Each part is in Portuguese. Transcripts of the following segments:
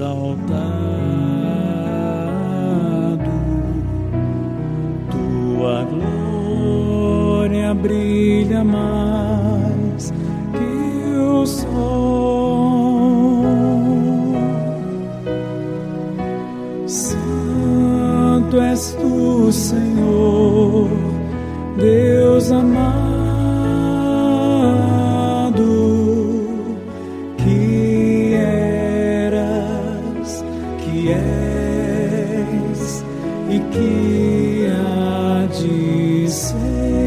exaltado, tua glória brilha mais que o sol. Santo és tu, Senhor, Deus amado. que há de ser.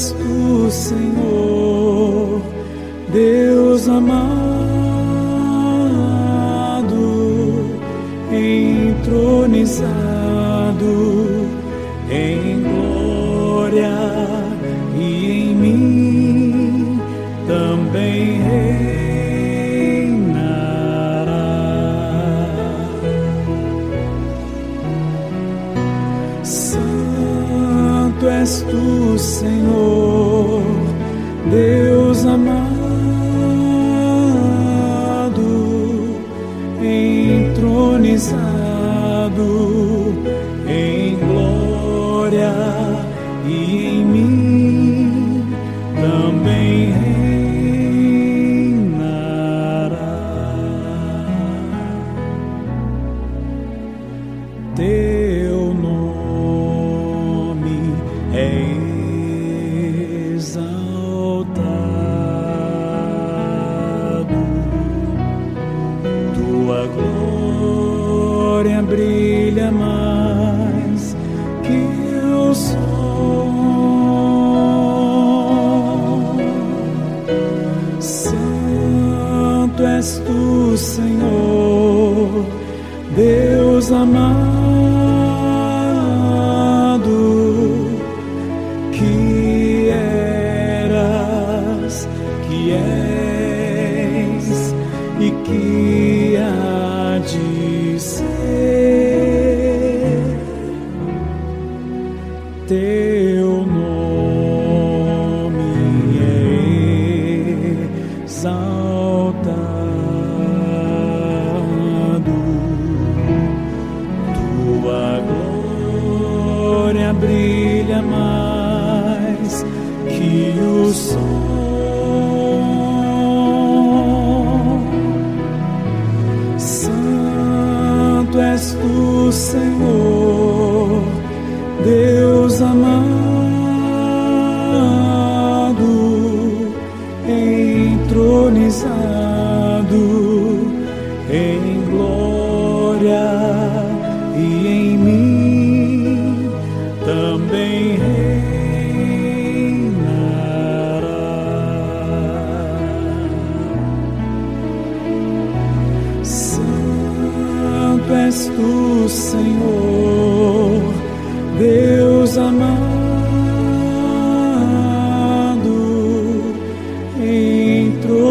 és o Senhor, Deus amado, entronizado em glória. do Senhor, Deus amado. é exaltado, tua glória brilha mais que o sol. Santo és tu, Senhor, Deus amado. e que há de ser teu nome é exaltado, tua glória brilha mais. do Senhor, Deus amado, entronizar. és tu, Senhor, Deus amado, entronizado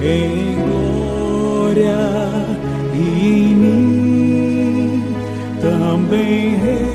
em glória e em mim também.